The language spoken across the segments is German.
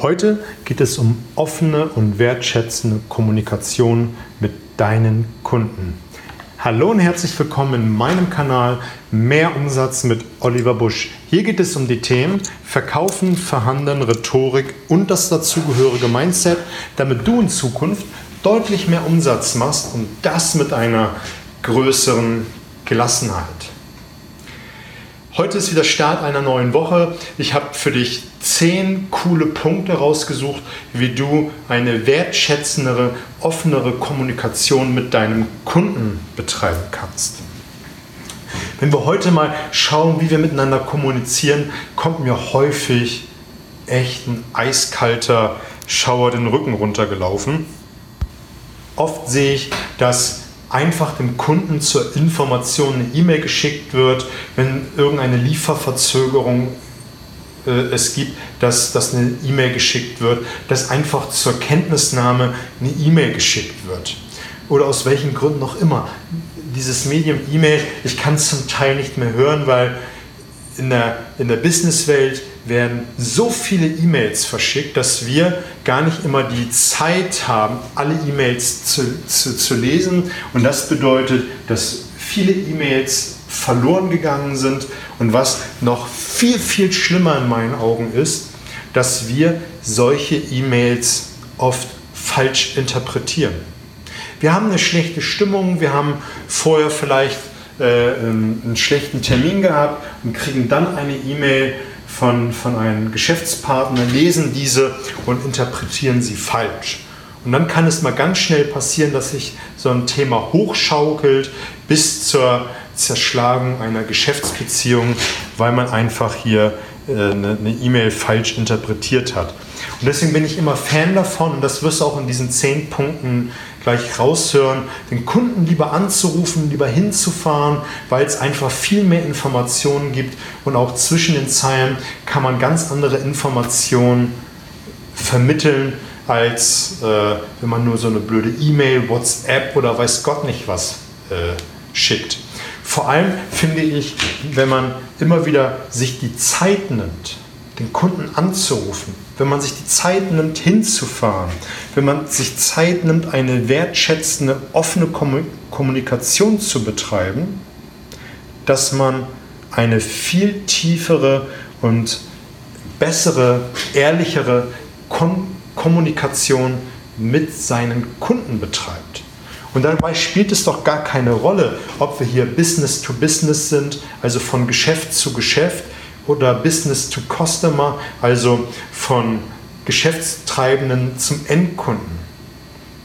Heute geht es um offene und wertschätzende Kommunikation mit deinen Kunden. Hallo und herzlich willkommen in meinem Kanal Mehr Umsatz mit Oliver Busch. Hier geht es um die Themen Verkaufen, Verhandeln, Rhetorik und das dazugehörige Mindset, damit du in Zukunft deutlich mehr Umsatz machst und das mit einer größeren Gelassenheit. Heute ist wieder Start einer neuen Woche. Ich habe für dich zehn coole Punkte rausgesucht, wie du eine wertschätzendere, offenere Kommunikation mit deinem Kunden betreiben kannst. Wenn wir heute mal schauen, wie wir miteinander kommunizieren, kommt mir häufig echt ein eiskalter Schauer den Rücken runtergelaufen. Oft sehe ich, dass einfach dem Kunden zur Information eine E-Mail geschickt wird, wenn irgendeine Lieferverzögerung äh, es gibt, dass, dass eine E-Mail geschickt wird, dass einfach zur Kenntnisnahme eine E-Mail geschickt wird. Oder aus welchen Gründen auch immer. Dieses Medium E-Mail, ich kann es zum Teil nicht mehr hören, weil in der, in der Businesswelt werden so viele E-Mails verschickt, dass wir gar nicht immer die Zeit haben, alle E-Mails zu, zu, zu lesen. Und das bedeutet, dass viele E-Mails verloren gegangen sind. Und was noch viel, viel schlimmer in meinen Augen ist, dass wir solche E-Mails oft falsch interpretieren. Wir haben eine schlechte Stimmung, wir haben vorher vielleicht äh, einen schlechten Termin gehabt und kriegen dann eine E-Mail, von, von einem Geschäftspartner, lesen diese und interpretieren sie falsch. Und dann kann es mal ganz schnell passieren, dass sich so ein Thema hochschaukelt bis zur Zerschlagung einer Geschäftsbeziehung, weil man einfach hier äh, eine E-Mail falsch interpretiert hat. Und deswegen bin ich immer Fan davon, und das wirst du auch in diesen zehn Punkten gleich raushören, den Kunden lieber anzurufen, lieber hinzufahren, weil es einfach viel mehr Informationen gibt und auch zwischen den Zeilen kann man ganz andere Informationen vermitteln, als äh, wenn man nur so eine blöde E-Mail, WhatsApp oder weiß Gott nicht was äh, schickt. Vor allem finde ich, wenn man immer wieder sich die Zeit nimmt, den Kunden anzurufen, wenn man sich die Zeit nimmt, hinzufahren, wenn man sich Zeit nimmt, eine wertschätzende, offene Kommunikation zu betreiben, dass man eine viel tiefere und bessere, ehrlichere Kon Kommunikation mit seinen Kunden betreibt. Und dabei spielt es doch gar keine Rolle, ob wir hier Business to Business sind, also von Geschäft zu Geschäft, oder Business to Customer, also von Geschäftstreibenden zum Endkunden.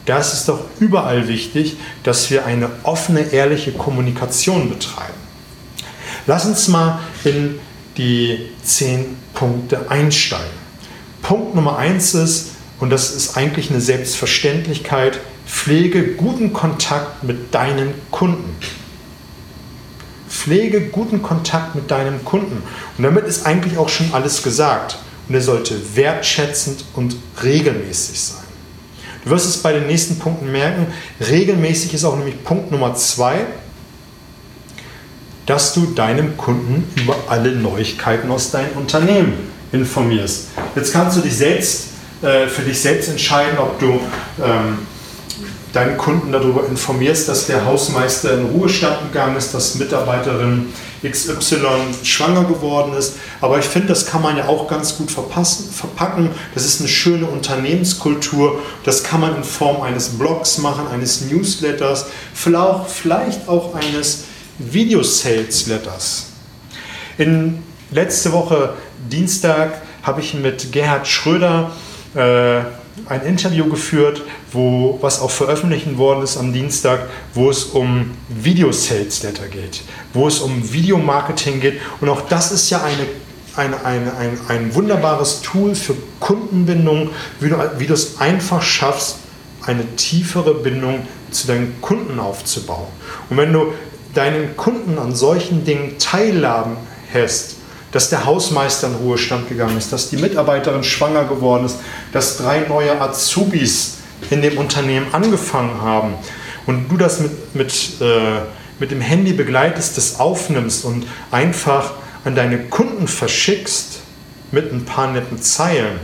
Da ist es doch überall wichtig, dass wir eine offene, ehrliche Kommunikation betreiben. Lass uns mal in die zehn Punkte einsteigen. Punkt Nummer eins ist, und das ist eigentlich eine Selbstverständlichkeit, pflege guten Kontakt mit deinen Kunden. Pflege guten Kontakt mit deinem Kunden. Und damit ist eigentlich auch schon alles gesagt. Und er sollte wertschätzend und regelmäßig sein. Du wirst es bei den nächsten Punkten merken. Regelmäßig ist auch nämlich Punkt Nummer zwei, dass du deinem Kunden über alle Neuigkeiten aus deinem Unternehmen informierst. Jetzt kannst du dich selbst, äh, für dich selbst entscheiden, ob du ähm, deinen Kunden darüber informierst, dass der Hausmeister in Ruhestand gegangen ist, dass Mitarbeiterin XY schwanger geworden ist. Aber ich finde, das kann man ja auch ganz gut verpassen, verpacken. Das ist eine schöne Unternehmenskultur. Das kann man in Form eines Blogs machen, eines Newsletters, vielleicht auch eines Video-Sales-Letters. In letzte Woche Dienstag habe ich mit Gerhard Schröder äh, ein Interview geführt, wo, was auch veröffentlicht worden ist am Dienstag, wo es um Video-Sales-Letter geht, wo es um Videomarketing geht. Und auch das ist ja eine, eine, eine, ein, ein wunderbares Tool für Kundenbindung, wie du, wie du es einfach schaffst, eine tiefere Bindung zu deinen Kunden aufzubauen. Und wenn du deinen Kunden an solchen Dingen teilhaben hast, dass der Hausmeister in Ruhestand gegangen ist, dass die Mitarbeiterin schwanger geworden ist, dass drei neue Azubis in dem Unternehmen angefangen haben und du das mit, mit, äh, mit dem Handy begleitest, das aufnimmst und einfach an deine Kunden verschickst mit ein paar netten Zeilen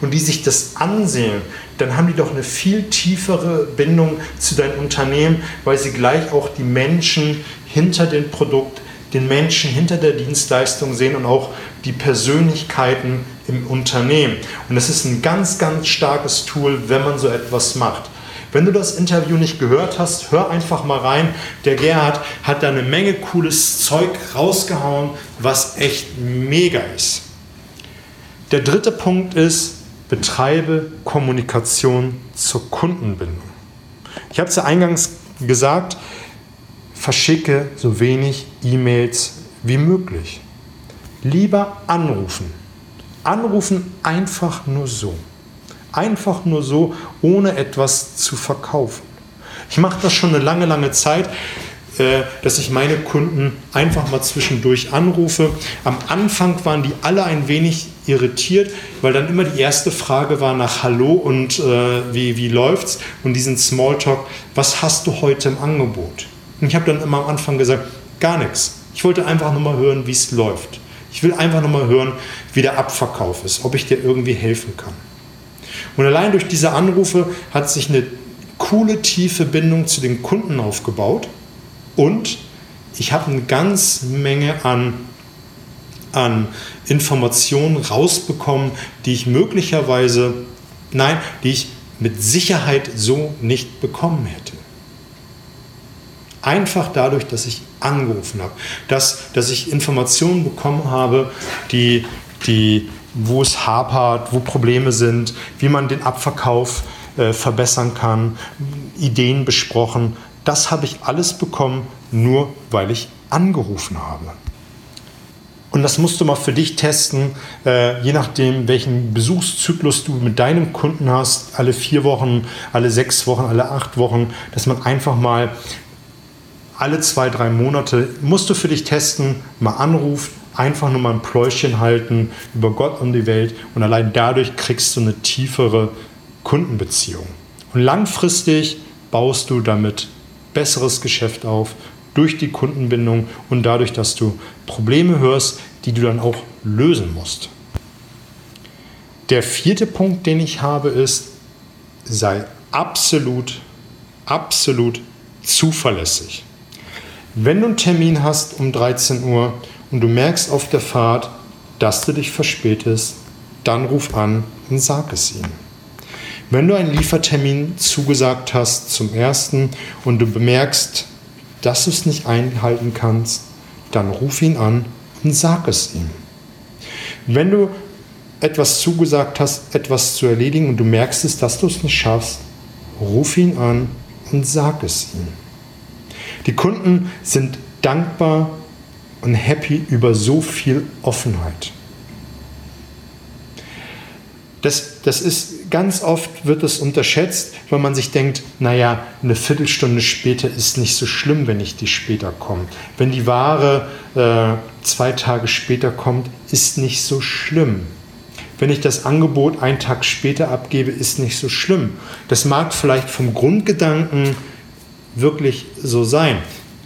und die sich das ansehen, dann haben die doch eine viel tiefere Bindung zu deinem Unternehmen, weil sie gleich auch die Menschen hinter dem Produkt, den Menschen hinter der Dienstleistung sehen und auch die Persönlichkeiten im Unternehmen. Und das ist ein ganz, ganz starkes Tool, wenn man so etwas macht. Wenn du das Interview nicht gehört hast, hör einfach mal rein. Der Gerhard hat da eine Menge cooles Zeug rausgehauen, was echt mega ist. Der dritte Punkt ist, betreibe Kommunikation zur Kundenbindung. Ich habe es ja eingangs gesagt, verschicke so wenig E-Mails wie möglich. Lieber anrufen. Anrufen einfach nur so. Einfach nur so, ohne etwas zu verkaufen. Ich mache das schon eine lange, lange Zeit, äh, dass ich meine Kunden einfach mal zwischendurch anrufe. Am Anfang waren die alle ein wenig irritiert, weil dann immer die erste Frage war nach Hallo und äh, wie, wie läuft's? Und diesen Smalltalk, was hast du heute im Angebot? Und ich habe dann immer am Anfang gesagt, gar nichts. Ich wollte einfach nur mal hören, wie es läuft. Ich will einfach nur mal hören, wie der Abverkauf ist, ob ich dir irgendwie helfen kann. Und allein durch diese Anrufe hat sich eine coole, tiefe Bindung zu den Kunden aufgebaut und ich habe eine ganze Menge an, an Informationen rausbekommen, die ich möglicherweise, nein, die ich mit Sicherheit so nicht bekommen hätte. Einfach dadurch, dass ich angerufen habe, dass, dass ich Informationen bekommen habe, die, die wo es hapert, wo Probleme sind, wie man den Abverkauf äh, verbessern kann, Ideen besprochen. Das habe ich alles bekommen, nur weil ich angerufen habe. Und das musst du mal für dich testen, äh, je nachdem, welchen Besuchszyklus du mit deinem Kunden hast, alle vier Wochen, alle sechs Wochen, alle acht Wochen, dass man einfach mal alle zwei, drei Monate, musst du für dich testen, mal anruft, einfach nur mal ein Pläuschen halten über Gott und die Welt und allein dadurch kriegst du eine tiefere Kundenbeziehung. Und langfristig baust du damit besseres Geschäft auf durch die Kundenbindung und dadurch, dass du Probleme hörst, die du dann auch lösen musst. Der vierte Punkt, den ich habe, ist, sei absolut, absolut zuverlässig. Wenn du einen Termin hast um 13 Uhr und du merkst auf der Fahrt, dass du dich verspätest, dann ruf an und sag es ihm. Wenn du einen Liefertermin zugesagt hast zum ersten und du bemerkst, dass du es nicht einhalten kannst, dann ruf ihn an und sag es ihm. Wenn du etwas zugesagt hast, etwas zu erledigen und du merkst es, dass du es nicht schaffst, ruf ihn an und sag es ihm. Die Kunden sind dankbar und happy über so viel Offenheit. Das, das ist ganz oft wird es unterschätzt, weil man sich denkt, naja, eine Viertelstunde später ist nicht so schlimm, wenn ich die später komme. Wenn die Ware äh, zwei Tage später kommt, ist nicht so schlimm. Wenn ich das Angebot einen Tag später abgebe, ist nicht so schlimm. Das mag vielleicht vom Grundgedanken wirklich so sein,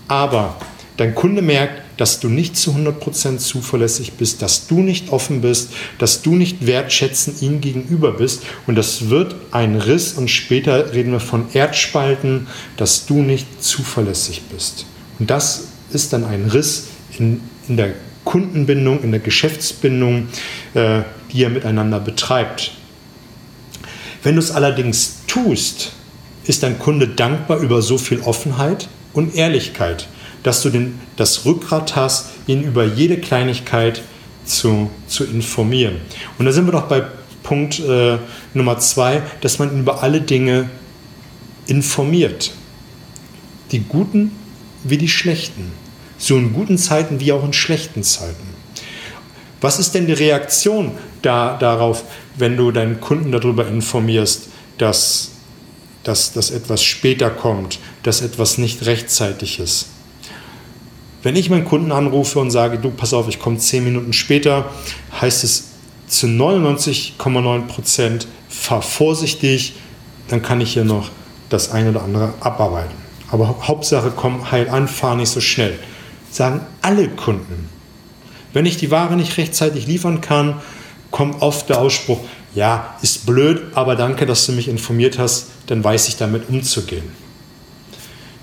aber dein Kunde merkt, dass du nicht zu 100% zuverlässig bist, dass du nicht offen bist, dass du nicht wertschätzend ihm gegenüber bist. Und das wird ein Riss und später reden wir von Erdspalten, dass du nicht zuverlässig bist. Und das ist dann ein Riss in, in der Kundenbindung, in der Geschäftsbindung, äh, die er miteinander betreibt. Wenn du es allerdings tust, ist dein Kunde dankbar über so viel Offenheit und Ehrlichkeit dass du den, das Rückgrat hast, ihn über jede Kleinigkeit zu, zu informieren. Und da sind wir doch bei Punkt äh, Nummer zwei, dass man über alle Dinge informiert. Die guten wie die schlechten. So in guten Zeiten wie auch in schlechten Zeiten. Was ist denn die Reaktion da, darauf, wenn du deinen Kunden darüber informierst, dass, dass, dass etwas später kommt, dass etwas nicht rechtzeitig ist? Wenn ich meinen Kunden anrufe und sage, du, pass auf, ich komme zehn Minuten später, heißt es zu 99,9 Prozent, fahr vorsichtig, dann kann ich hier noch das eine oder andere abarbeiten. Aber Hauptsache, komm heil an, fahr nicht so schnell. Sagen alle Kunden. Wenn ich die Ware nicht rechtzeitig liefern kann, kommt oft der Ausspruch, ja, ist blöd, aber danke, dass du mich informiert hast, dann weiß ich damit umzugehen.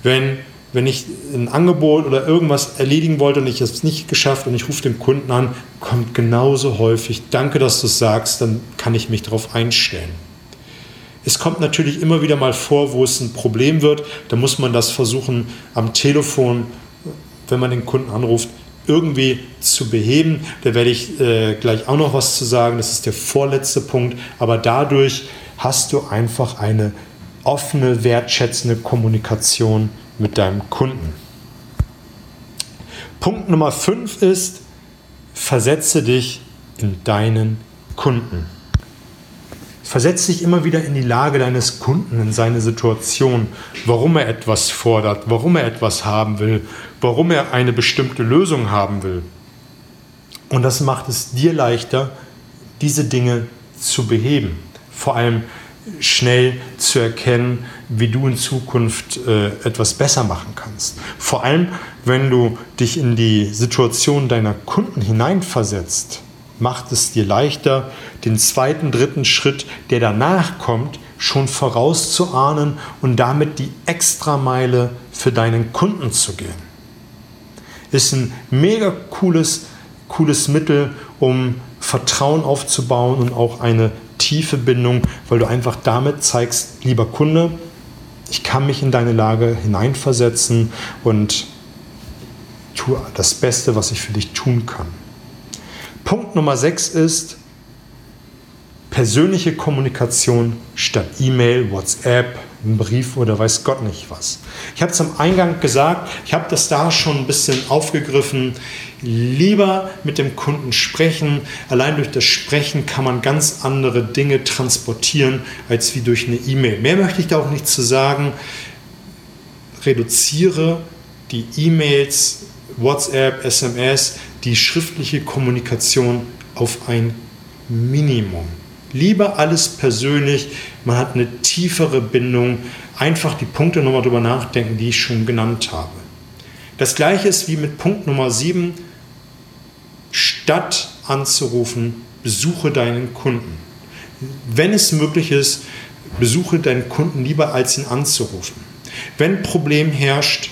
Wenn, wenn ich ein Angebot oder irgendwas erledigen wollte und ich es nicht geschafft und ich rufe den Kunden an, kommt genauso häufig, danke, dass du es sagst, dann kann ich mich darauf einstellen. Es kommt natürlich immer wieder mal vor, wo es ein Problem wird. Da muss man das versuchen am Telefon, wenn man den Kunden anruft, irgendwie zu beheben. Da werde ich äh, gleich auch noch was zu sagen. Das ist der vorletzte Punkt. Aber dadurch hast du einfach eine offene, wertschätzende Kommunikation mit deinem Kunden. Punkt Nummer 5 ist, versetze dich in deinen Kunden. Versetze dich immer wieder in die Lage deines Kunden, in seine Situation, warum er etwas fordert, warum er etwas haben will, warum er eine bestimmte Lösung haben will. Und das macht es dir leichter, diese Dinge zu beheben. Vor allem schnell zu erkennen, wie du in Zukunft äh, etwas besser machen kannst. Vor allem, wenn du dich in die Situation deiner Kunden hineinversetzt, macht es dir leichter, den zweiten, dritten Schritt, der danach kommt, schon vorauszuahnen und damit die Extrameile für deinen Kunden zu gehen ist ein mega cooles, cooles Mittel, um Vertrauen aufzubauen und auch eine tiefe Bindung, weil du einfach damit zeigst, lieber Kunde, ich kann mich in deine Lage hineinversetzen und tue das Beste, was ich für dich tun kann. Punkt Nummer 6 ist persönliche Kommunikation statt E-Mail, WhatsApp, einen Brief oder weiß Gott nicht was. Ich habe es am Eingang gesagt, ich habe das da schon ein bisschen aufgegriffen. Lieber mit dem Kunden sprechen. Allein durch das Sprechen kann man ganz andere Dinge transportieren als wie durch eine E-Mail. Mehr möchte ich da auch nicht zu sagen. Reduziere die E-Mails, WhatsApp, SMS, die schriftliche Kommunikation auf ein Minimum. Lieber alles persönlich, man hat eine tiefere Bindung. Einfach die Punkte nochmal drüber nachdenken, die ich schon genannt habe. Das gleiche ist wie mit Punkt Nummer 7. Statt anzurufen, besuche deinen Kunden. Wenn es möglich ist, besuche deinen Kunden lieber als ihn anzurufen. Wenn Problem herrscht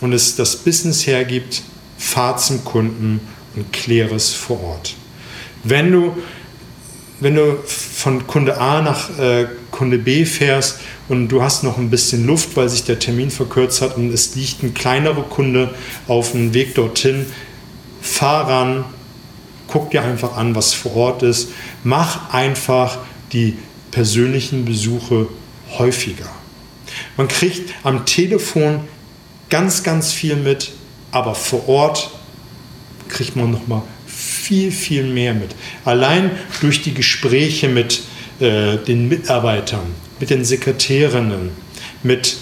und es das Business hergibt, fahr zum Kunden und kläre es vor Ort. Wenn du wenn du von Kunde A nach äh, Kunde B fährst und du hast noch ein bisschen Luft, weil sich der Termin verkürzt hat und es liegt ein kleinerer Kunde auf dem Weg dorthin, fahr ran, guck dir einfach an, was vor Ort ist, mach einfach die persönlichen Besuche häufiger. Man kriegt am Telefon ganz, ganz viel mit, aber vor Ort kriegt man noch mal viel, viel mehr mit. Allein durch die Gespräche mit äh, den Mitarbeitern, mit den Sekretärinnen, mit,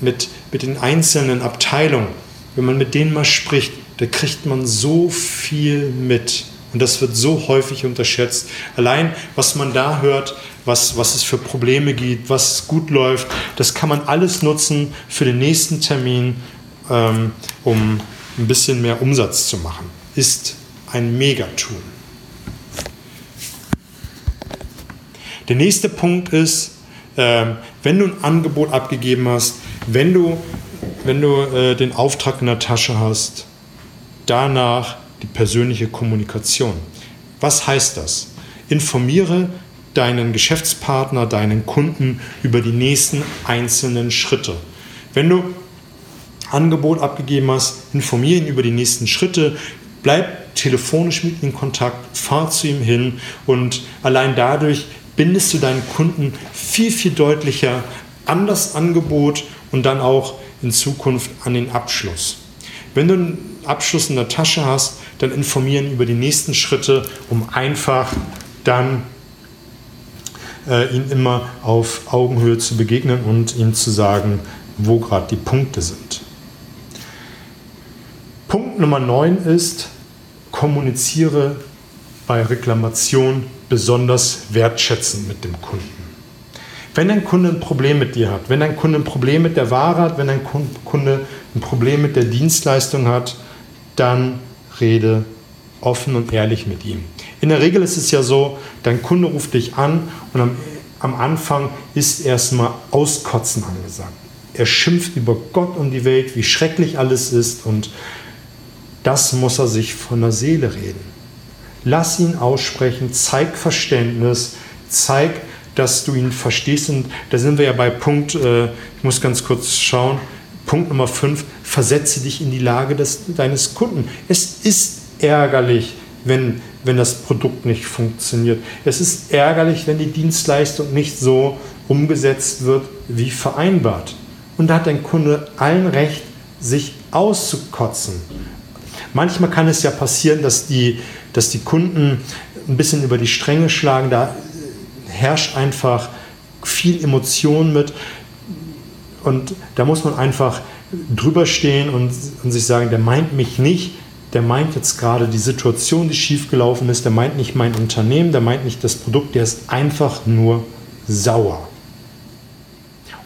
mit, mit den einzelnen Abteilungen, wenn man mit denen mal spricht, da kriegt man so viel mit. Und das wird so häufig unterschätzt. Allein, was man da hört, was, was es für Probleme gibt, was gut läuft, das kann man alles nutzen für den nächsten Termin, ähm, um ein bisschen mehr Umsatz zu machen ist ein Megatum. Der nächste Punkt ist, äh, wenn du ein Angebot abgegeben hast, wenn du, wenn du äh, den Auftrag in der Tasche hast, danach die persönliche Kommunikation. Was heißt das? Informiere deinen Geschäftspartner, deinen Kunden über die nächsten einzelnen Schritte. Wenn du Angebot abgegeben hast, informiere ihn über die nächsten Schritte, Bleib telefonisch mit ihm in Kontakt, fahr zu ihm hin und allein dadurch bindest du deinen Kunden viel, viel deutlicher an das Angebot und dann auch in Zukunft an den Abschluss. Wenn du einen Abschluss in der Tasche hast, dann informieren über die nächsten Schritte, um einfach dann äh, ihn immer auf Augenhöhe zu begegnen und ihm zu sagen, wo gerade die Punkte sind. Punkt Nummer 9 ist, kommuniziere bei Reklamation besonders wertschätzend mit dem Kunden. Wenn ein Kunde ein Problem mit dir hat, wenn ein Kunde ein Problem mit der Ware hat, wenn ein Kunde ein Problem mit der Dienstleistung hat, dann rede offen und ehrlich mit ihm. In der Regel ist es ja so, dein Kunde ruft dich an und am, am Anfang ist erstmal Auskotzen angesagt. Er schimpft über Gott und die Welt, wie schrecklich alles ist und das muss er sich von der Seele reden. Lass ihn aussprechen, zeig Verständnis, zeig, dass du ihn verstehst. Und da sind wir ja bei Punkt, äh, ich muss ganz kurz schauen, Punkt Nummer 5, versetze dich in die Lage des, deines Kunden. Es ist ärgerlich, wenn, wenn das Produkt nicht funktioniert. Es ist ärgerlich, wenn die Dienstleistung nicht so umgesetzt wird wie vereinbart. Und da hat dein Kunde allen Recht, sich auszukotzen. Manchmal kann es ja passieren, dass die, dass die Kunden ein bisschen über die Stränge schlagen. Da herrscht einfach viel Emotion mit. Und da muss man einfach drüber stehen und, und sich sagen, der meint mich nicht, der meint jetzt gerade die Situation, die schiefgelaufen ist, der meint nicht mein Unternehmen, der meint nicht das Produkt, der ist einfach nur sauer.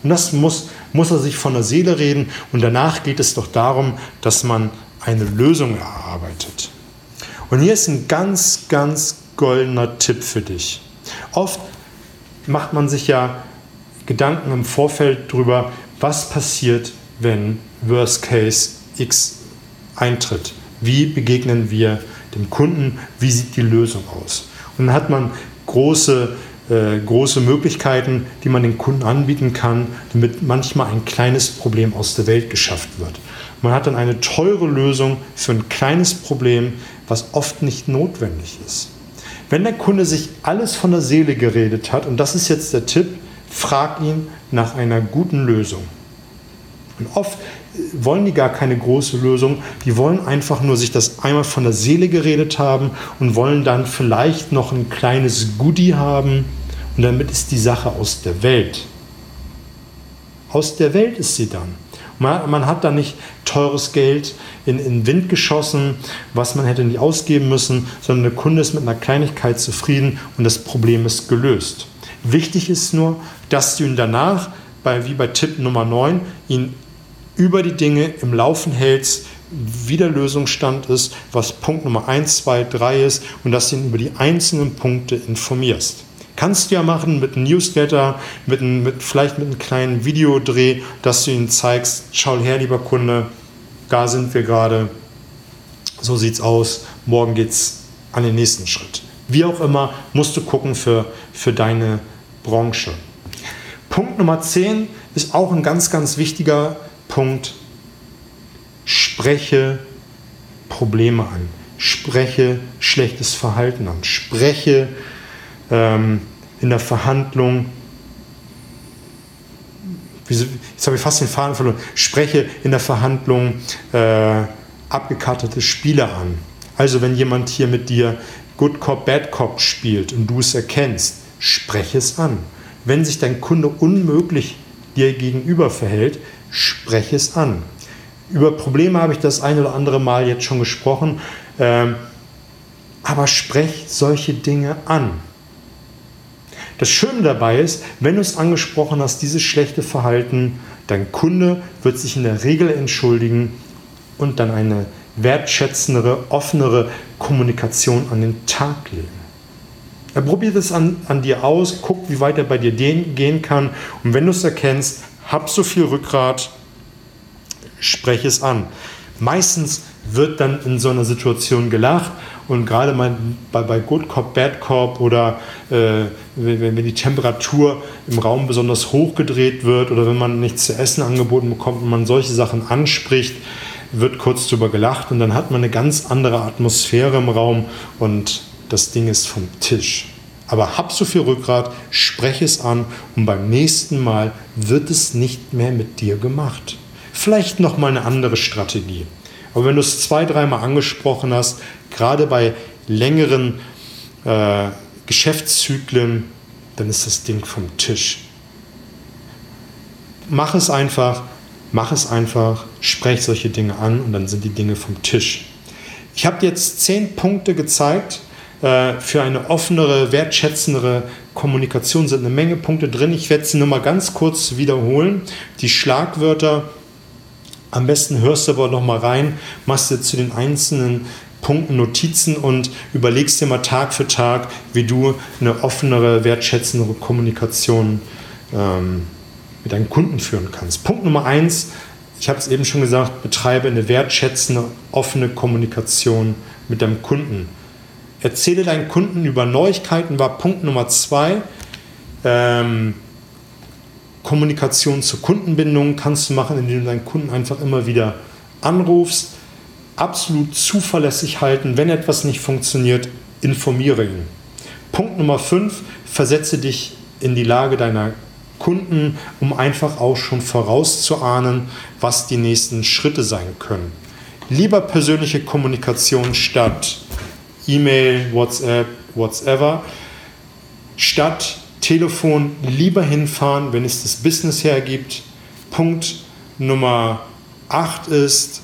Und das muss, muss er sich von der Seele reden und danach geht es doch darum, dass man eine Lösung erarbeitet. Und hier ist ein ganz, ganz goldener Tipp für dich. Oft macht man sich ja Gedanken im Vorfeld darüber, was passiert, wenn Worst Case X eintritt. Wie begegnen wir dem Kunden? Wie sieht die Lösung aus? Und dann hat man große, äh, große Möglichkeiten, die man den Kunden anbieten kann, damit manchmal ein kleines Problem aus der Welt geschafft wird. Man hat dann eine teure Lösung für ein kleines Problem, was oft nicht notwendig ist. Wenn der Kunde sich alles von der Seele geredet hat, und das ist jetzt der Tipp, frag ihn nach einer guten Lösung. Und oft wollen die gar keine große Lösung, die wollen einfach nur sich das einmal von der Seele geredet haben und wollen dann vielleicht noch ein kleines Goodie haben und damit ist die Sache aus der Welt. Aus der Welt ist sie dann. Man, man hat da nicht teures Geld in, in Wind geschossen, was man hätte nicht ausgeben müssen, sondern der Kunde ist mit einer Kleinigkeit zufrieden und das Problem ist gelöst. Wichtig ist nur, dass du ihn danach, bei, wie bei Tipp Nummer 9, ihn über die Dinge im Laufen hältst, wie der Lösungsstand ist, was Punkt Nummer 1, 2, 3 ist und dass du ihn über die einzelnen Punkte informierst. Kannst du ja machen mit einem Newsletter, mit, einem, mit vielleicht mit einem kleinen Videodreh, dass du ihnen zeigst, schau her, lieber Kunde, da sind wir gerade, so sieht's aus, morgen geht's an den nächsten Schritt. Wie auch immer, musst du gucken für, für deine Branche. Punkt Nummer 10 ist auch ein ganz, ganz wichtiger Punkt. Spreche Probleme an. Spreche schlechtes Verhalten an. Spreche ähm, in der Verhandlung, jetzt habe ich fast den Faden verloren, spreche in der Verhandlung äh, abgekartete Spiele an. Also wenn jemand hier mit dir Good Cop, Bad Cop spielt und du es erkennst, spreche es an. Wenn sich dein Kunde unmöglich dir gegenüber verhält, spreche es an. Über Probleme habe ich das ein oder andere Mal jetzt schon gesprochen, äh, aber sprech solche Dinge an. Das Schöne dabei ist, wenn du es angesprochen hast, dieses schlechte Verhalten, dein Kunde wird sich in der Regel entschuldigen und dann eine wertschätzendere, offenere Kommunikation an den Tag legen. Er probiert es an, an dir aus, guckt, wie weit er bei dir gehen kann und wenn du es erkennst, hab so viel Rückgrat, spreche es an. Meistens wird dann in so einer Situation gelacht und gerade bei, bei Good Cop, Bad Cop oder äh, wenn, wenn die Temperatur im Raum besonders hoch gedreht wird oder wenn man nichts zu essen angeboten bekommt und man solche Sachen anspricht, wird kurz drüber gelacht und dann hat man eine ganz andere Atmosphäre im Raum und das Ding ist vom Tisch. Aber hab so viel Rückgrat, spreche es an und beim nächsten Mal wird es nicht mehr mit dir gemacht. Vielleicht noch mal eine andere Strategie. Aber wenn du es zwei, dreimal angesprochen hast, gerade bei längeren äh, Geschäftszyklen, dann ist das Ding vom Tisch. Mach es einfach, mach es einfach, sprech solche Dinge an und dann sind die Dinge vom Tisch. Ich habe jetzt zehn Punkte gezeigt äh, für eine offenere, wertschätzendere Kommunikation. Sind eine Menge Punkte drin. Ich werde sie nur mal ganz kurz wiederholen. Die Schlagwörter. Am besten hörst du aber noch mal rein, machst du zu den einzelnen Punkten Notizen und überlegst dir mal Tag für Tag, wie du eine offenere, wertschätzendere Kommunikation ähm, mit deinen Kunden führen kannst. Punkt Nummer eins, ich habe es eben schon gesagt, betreibe eine wertschätzende, offene Kommunikation mit deinem Kunden. Erzähle deinen Kunden über Neuigkeiten, war Punkt Nummer zwei. Ähm, Kommunikation zur Kundenbindung kannst du machen, indem du deinen Kunden einfach immer wieder anrufst, absolut zuverlässig halten. Wenn etwas nicht funktioniert, informiere ihn. Punkt Nummer 5, versetze dich in die Lage deiner Kunden, um einfach auch schon vorauszuahnen, was die nächsten Schritte sein können. Lieber persönliche Kommunikation statt E-Mail, WhatsApp, whatsoever, statt Telefon lieber hinfahren, wenn es das Business hergibt. Punkt Nummer 8 ist,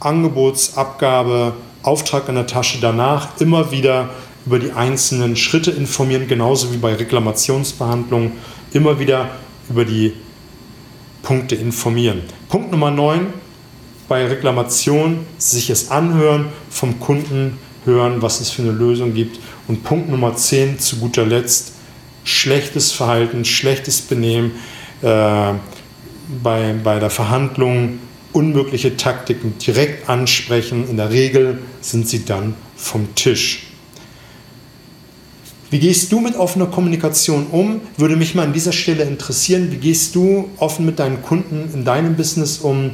Angebotsabgabe, Auftrag in der Tasche danach immer wieder über die einzelnen Schritte informieren, genauso wie bei Reklamationsbehandlung immer wieder über die Punkte informieren. Punkt Nummer 9, bei Reklamation sich es anhören, vom Kunden hören, was es für eine Lösung gibt. Und Punkt Nummer 10, zu guter Letzt, schlechtes Verhalten, schlechtes Benehmen äh, bei, bei der Verhandlung unmögliche Taktiken direkt ansprechen. In der Regel sind sie dann vom Tisch. Wie gehst du mit offener Kommunikation um? Würde mich mal an dieser Stelle interessieren. Wie gehst du offen mit deinen Kunden in deinem Business um?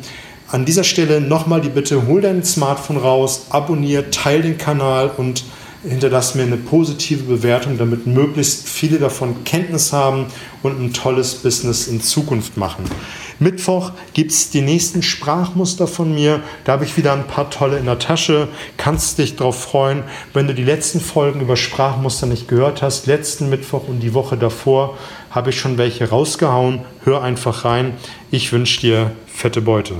An dieser Stelle nochmal die Bitte, hol dein Smartphone raus, abonniere, teile den Kanal und hinterlass mir eine positive Bewertung, damit möglichst viele davon Kenntnis haben und ein tolles Business in Zukunft machen. Mittwoch gibt es die nächsten Sprachmuster von mir. Da habe ich wieder ein paar tolle in der Tasche. Kannst dich darauf freuen, wenn du die letzten Folgen über Sprachmuster nicht gehört hast. Letzten Mittwoch und die Woche davor habe ich schon welche rausgehauen. Hör einfach rein. Ich wünsche dir fette Beute.